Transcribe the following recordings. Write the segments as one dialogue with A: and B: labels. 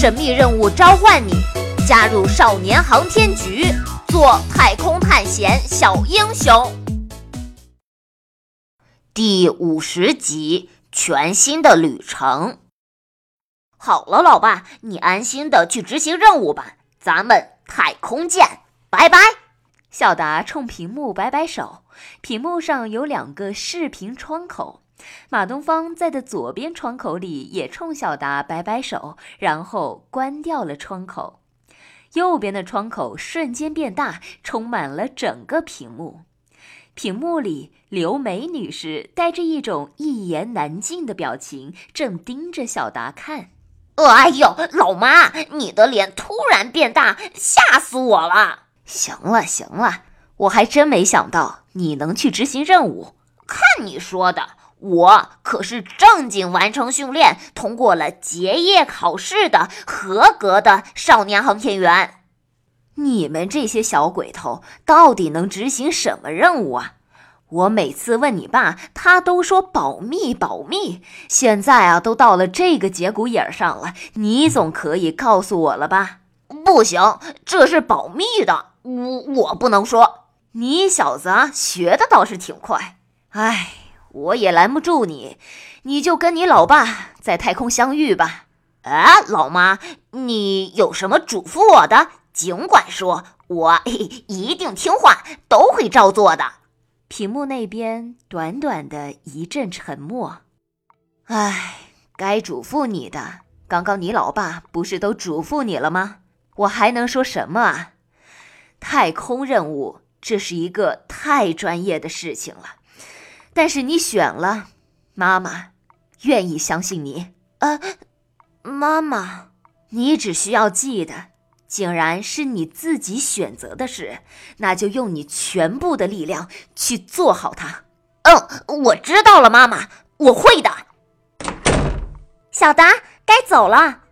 A: 神秘任务召唤你，加入少年航天局，做太空探险小英雄。第五十集，全新的旅程。好了，老爸，你安心的去执行任务吧，咱们太空见，拜拜。
B: 小达冲屏幕摆摆手，屏幕上有两个视频窗口。马东方在的左边窗口里也冲小达摆摆手，然后关掉了窗口。右边的窗口瞬间变大，充满了整个屏幕。屏幕里，刘梅女士带着一种一言难尽的表情，正盯着小达看。
A: 哎呦，老妈，你的脸突然变大，吓死我了！
B: 行了行了，我还真没想到你能去执行任务。
A: 看你说的。我可是正经完成训练，通过了结业考试的合格的少年航天员。
B: 你们这些小鬼头到底能执行什么任务啊？我每次问你爸，他都说保密保密。现在啊，都到了这个节骨眼上了，你总可以告诉我了吧？
A: 不行，这是保密的，我我不能说。
B: 你小子啊，学的倒是挺快。哎。我也拦不住你，你就跟你老爸在太空相遇吧。
A: 哎，老妈，你有什么嘱咐我的，尽管说，我一定听话，都会照做的。
B: 屏幕那边短短的一阵沉默。哎，该嘱咐你的，刚刚你老爸不是都嘱咐你了吗？我还能说什么啊？太空任务，这是一个太专业的事情了。但是你选了，妈妈愿意相信你。
A: 呃，妈妈，
B: 你只需要记得，竟然是你自己选择的事，那就用你全部的力量去做好它。
A: 嗯，我知道了，妈妈，我会的。
C: 小达，该走了。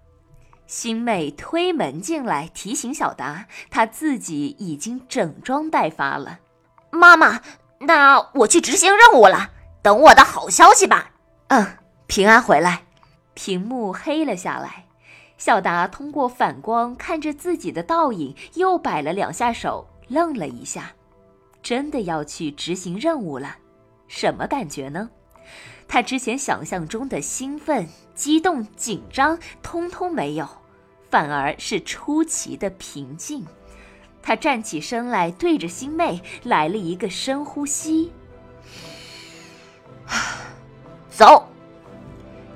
B: 星妹推门进来，提醒小达，她自己已经整装待发了。
A: 妈妈。那我去执行任务了，等我的好消息吧。
B: 嗯，平安回来。屏幕黑了下来，小达通过反光看着自己的倒影，又摆了两下手，愣了一下。真的要去执行任务了，什么感觉呢？他之前想象中的兴奋、激动、紧张，通通没有，反而是出奇的平静。他站起身来，对着星妹来了一个深呼吸。
A: 走。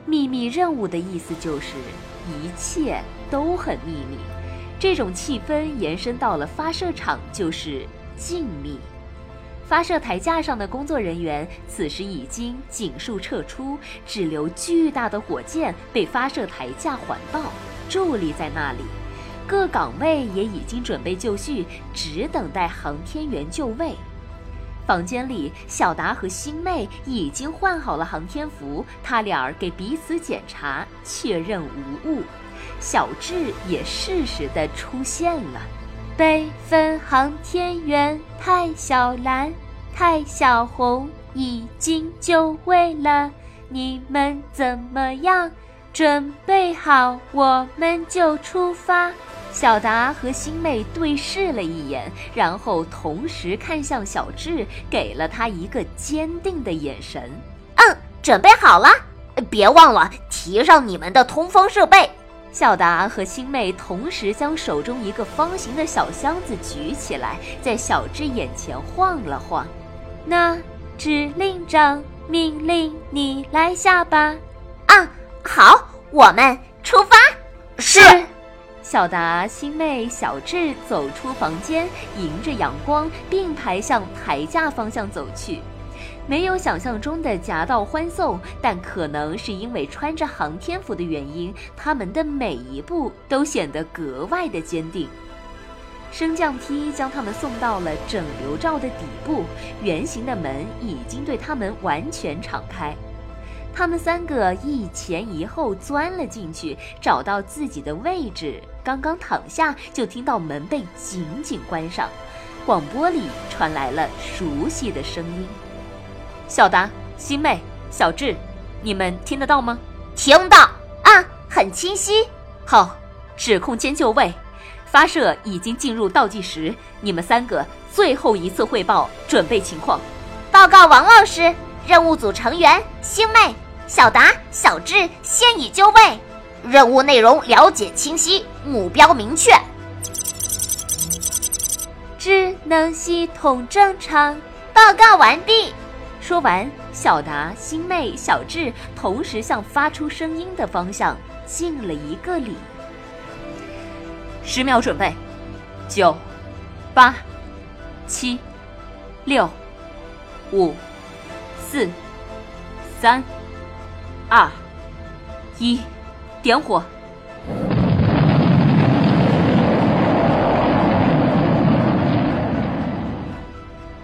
B: 秘密任务的意思就是一切都很秘密，这种气氛延伸到了发射场就是静谧。发射台架上的工作人员此时已经尽数撤出，只留巨大的火箭被发射台架环抱，伫立在那里。各岗位也已经准备就绪，只等待航天员就位。房间里，小达和星妹已经换好了航天服，他俩给彼此检查，确认无误。小智也适时的出现了。
C: 备份航天员太小蓝、太小红已经就位了，你们怎么样？准备好，我们就出发。
B: 小达和星妹对视了一眼，然后同时看向小智，给了他一个坚定的眼神。
A: 嗯，准备好了，别忘了提上你们的通风设备。
B: 小达和星妹同时将手中一个方形的小箱子举起来，在小智眼前晃了晃。
C: 那指令长命令你来下吧。
A: 啊，好，我们出发。
C: 是。
B: 小达、星妹、小智走出房间，迎着阳光并排向台架方向走去。没有想象中的夹道欢送，但可能是因为穿着航天服的原因，他们的每一步都显得格外的坚定。升降梯将他们送到了整流罩的底部，圆形的门已经对他们完全敞开。他们三个一前一后钻了进去，找到自己的位置。刚刚躺下，就听到门被紧紧关上，广播里传来了熟悉的声音：“小达、星妹、小智，你们听得到吗？”“
A: 听到啊，很清晰。”“
B: 好，指控间就位，发射已经进入倒计时，你们三个最后一次汇报准备情况。
A: 报告王老师，任务组成员星妹、小达、小智现已就位，任务内容了解清晰，目标明确。
C: 智能系统正常，
A: 报告完毕。
B: 说完，小达、星妹、小智同时向发出声音的方向敬了一个礼。十秒准备，九、八、七、六、五、四、三、二、一，点火。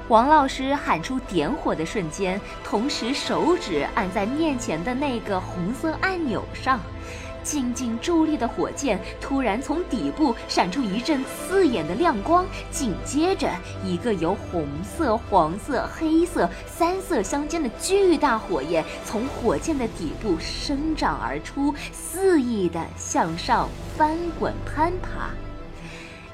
B: 王老师喊出点火的瞬间，同时手指按在面前的那个红色按钮上，静静伫立的火箭突然从底部闪出一阵刺眼的亮光，紧接着一个由红色、黄色、黑色三色相间的巨大火焰从火箭的底部生长而出，肆意地向上翻滚攀爬。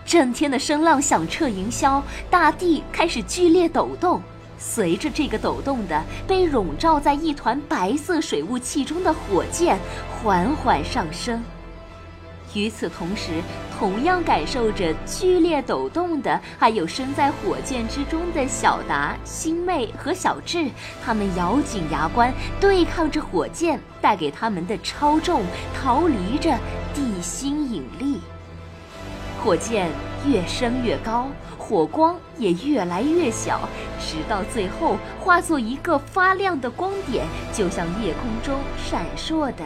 B: 震天的声浪响彻云霄，大地开始剧烈抖动。随着这个抖动的被笼罩在一团白色水雾气中的火箭缓缓上升。与此同时，同样感受着剧烈抖动的还有身在火箭之中的小达、星妹和小智。他们咬紧牙关，对抗着火箭带给他们的超重，逃离着地心引力。火箭越升越高，火光也越来越小，直到最后化作一个发亮的光点，就像夜空中闪烁的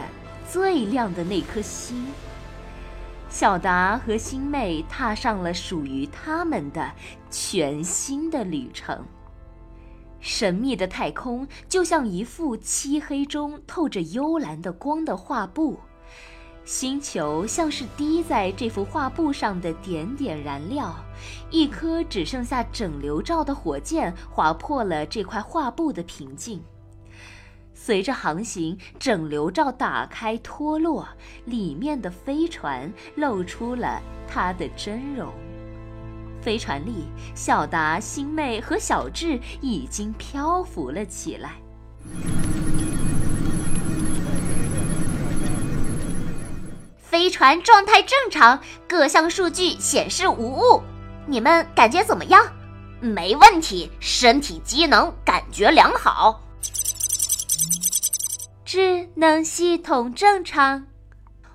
B: 最亮的那颗星。小达和星妹踏上了属于他们的全新的旅程。神秘的太空就像一幅漆黑中透着幽蓝的光的画布。星球像是滴在这幅画布上的点点燃料，一颗只剩下整流罩的火箭划破了这块画布的平静。随着航行，整流罩打开脱落，里面的飞船露出了它的真容。飞船里，小达、星妹和小智已经漂浮了起来。
A: 飞船状态正常，各项数据显示无误。你们感觉怎么样？没问题，身体机能感觉良好。
C: 智能系统正常。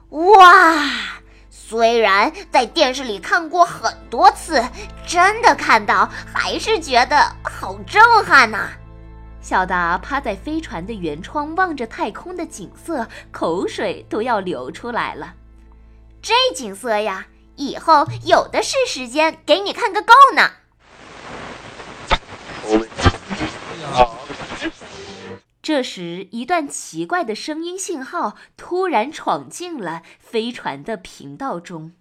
A: 哇，虽然在电视里看过很多次，真的看到还是觉得好震撼呐！
B: 小达趴在飞船的舷窗，望着太空的景色，口水都要流出来了。
A: 这景色呀，以后有的是时间给你看个够呢。
B: 这时，一段奇怪的声音信号突然闯进了飞船的频道中。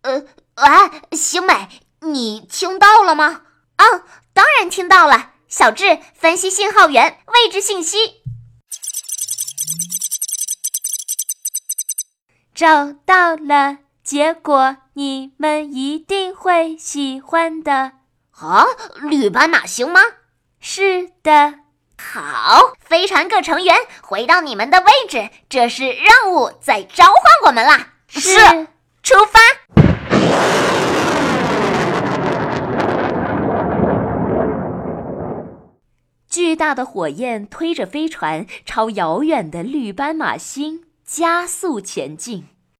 A: 呃，喂，星美，你听到了吗？啊，当然听到了。小智，分析信号源位置信息。
C: 找到了，结果你们一定会喜欢的。
A: 啊，绿斑马星吗？
C: 是的。
A: 好，飞船各成员回到你们的位置，这是任务在召唤我们啦。
C: 是，
A: 出发。
B: 巨大的火焰推着飞船朝遥远的绿斑马星。加速前进。